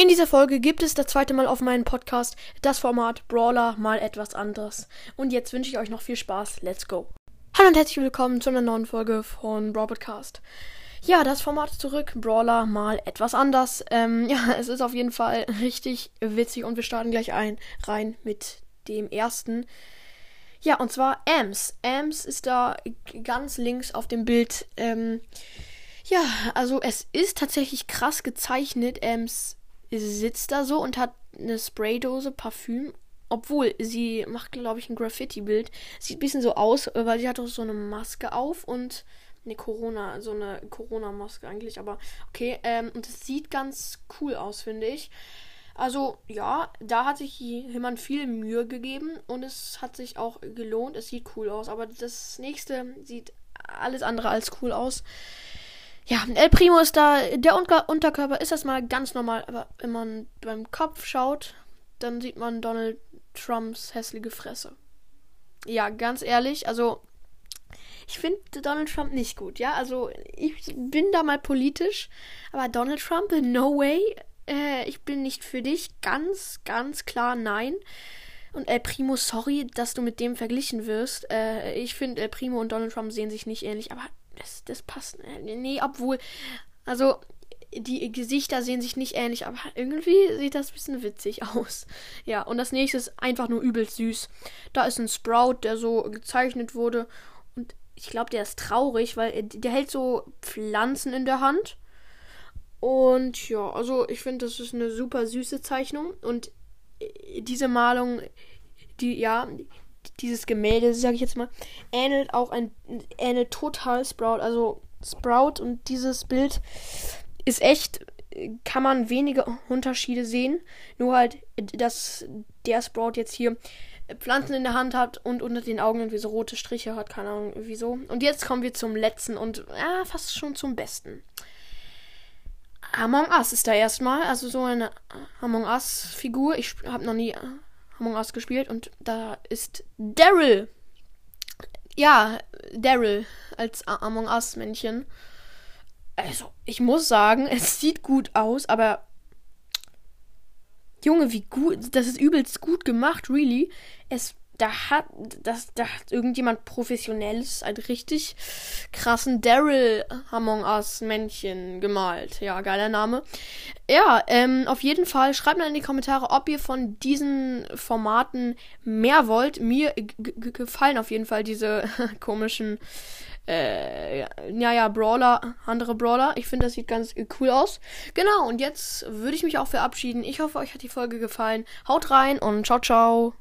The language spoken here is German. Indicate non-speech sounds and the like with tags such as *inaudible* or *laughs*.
In dieser Folge gibt es das zweite Mal auf meinem Podcast das Format Brawler mal etwas anderes. Und jetzt wünsche ich euch noch viel Spaß. Let's go. Hallo und herzlich willkommen zu einer neuen Folge von Brawl Podcast. Ja, das Format zurück. Brawler mal etwas anders. Ähm, *laughs* ja, es ist auf jeden Fall richtig witzig und wir starten gleich ein rein mit dem ersten. Ja, und zwar Ams. Ams ist da ganz links auf dem Bild. Ähm, ja, also es ist tatsächlich krass gezeichnet. Ams sitzt da so und hat eine Spraydose Parfüm. Obwohl, sie macht, glaube ich, ein Graffiti-Bild. Sieht ein bisschen so aus, weil sie hat auch so eine Maske auf und eine Corona, so eine Corona-Maske eigentlich, aber okay. Ähm, und es sieht ganz cool aus, finde ich. Also ja, da hat sich jemand viel Mühe gegeben und es hat sich auch gelohnt. Es sieht cool aus, aber das nächste sieht alles andere als cool aus. Ja, El Primo ist da. Der Unter Unterkörper ist das mal ganz normal, aber wenn man beim Kopf schaut, dann sieht man Donald Trumps hässliche Fresse. Ja, ganz ehrlich, also ich finde Donald Trump nicht gut, ja. Also ich bin da mal politisch, aber Donald Trump, no way. Äh, ich bin nicht für dich. Ganz, ganz klar nein. Und El Primo, sorry, dass du mit dem verglichen wirst. Äh, ich finde, El Primo und Donald Trump sehen sich nicht ähnlich, aber das, das passt. Äh, nee, obwohl. Also, die Gesichter sehen sich nicht ähnlich, aber irgendwie sieht das ein bisschen witzig *laughs* aus. Ja, und das nächste ist einfach nur übelst süß. Da ist ein Sprout, der so gezeichnet wurde. Und ich glaube, der ist traurig, weil der hält so Pflanzen in der Hand. Und ja, also ich finde, das ist eine super süße Zeichnung. Und äh, diese Malung, die, ja, dieses Gemälde, sage ich jetzt mal, ähnelt auch ein, ähnelt total Sprout. Also Sprout und dieses Bild ist echt, kann man wenige Unterschiede sehen. Nur halt, dass der Sprout jetzt hier Pflanzen in der Hand hat und unter den Augen irgendwie so rote Striche hat, keine Ahnung wieso. Und jetzt kommen wir zum letzten und ja, fast schon zum besten. Among Us ist da erstmal, also so eine Among Us Figur. Ich habe noch nie Among Us gespielt und da ist Daryl. Ja, Daryl als Among Us Männchen. Also, ich muss sagen, *laughs* es sieht gut aus, aber Junge, wie gut, das ist übelst gut gemacht, really. Es da hat, das, da hat irgendjemand Professionelles einen richtig krassen Daryl Among Us Männchen gemalt. Ja, geiler Name. Ja, ähm, auf jeden Fall schreibt mal in die Kommentare, ob ihr von diesen Formaten mehr wollt. Mir gefallen auf jeden Fall diese *laughs* komischen äh, ja, ja, Brawler, andere Brawler. Ich finde, das sieht ganz cool aus. Genau, und jetzt würde ich mich auch verabschieden. Ich hoffe, euch hat die Folge gefallen. Haut rein und ciao, ciao.